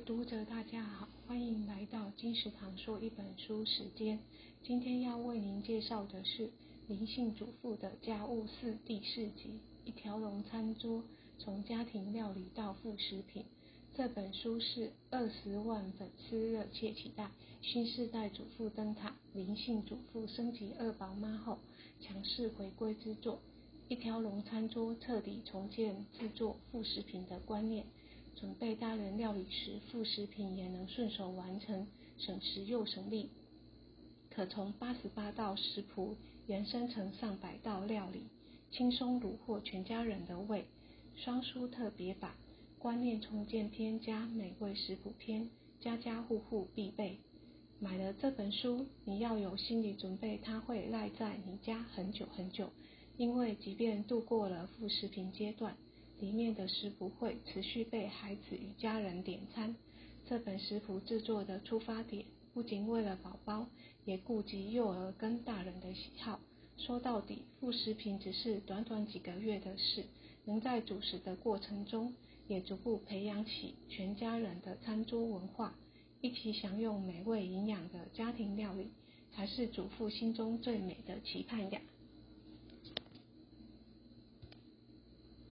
读者，大家好，欢迎来到金石堂说一本书时间。今天要为您介绍的是灵性主妇的家务四第四集：一条龙餐桌，从家庭料理到副食品。这本书是二十万粉丝热切期待，新世代主妇灯塔，灵性主妇升级二宝妈后强势回归之作。一条龙餐桌彻底重建制作副食品的观念。准备大人料理时，副食品也能顺手完成，省时又省力。可从八十八道食谱延伸成上百道料理，轻松虏获全家人的胃。双书特别版观念重建篇加美味食谱篇，家家户户必备。买了这本书，你要有心理准备，它会赖在你家很久很久，因为即便度过了副食品阶段。里面的食谱会持续被孩子与家人点餐。这本食谱制作的出发点，不仅为了宝宝，也顾及幼儿跟大人的喜好。说到底，副食品只是短短几个月的事，能在主食的过程中，也逐步培养起全家人的餐桌文化，一起享用美味营养的家庭料理，才是主妇心中最美的期盼呀。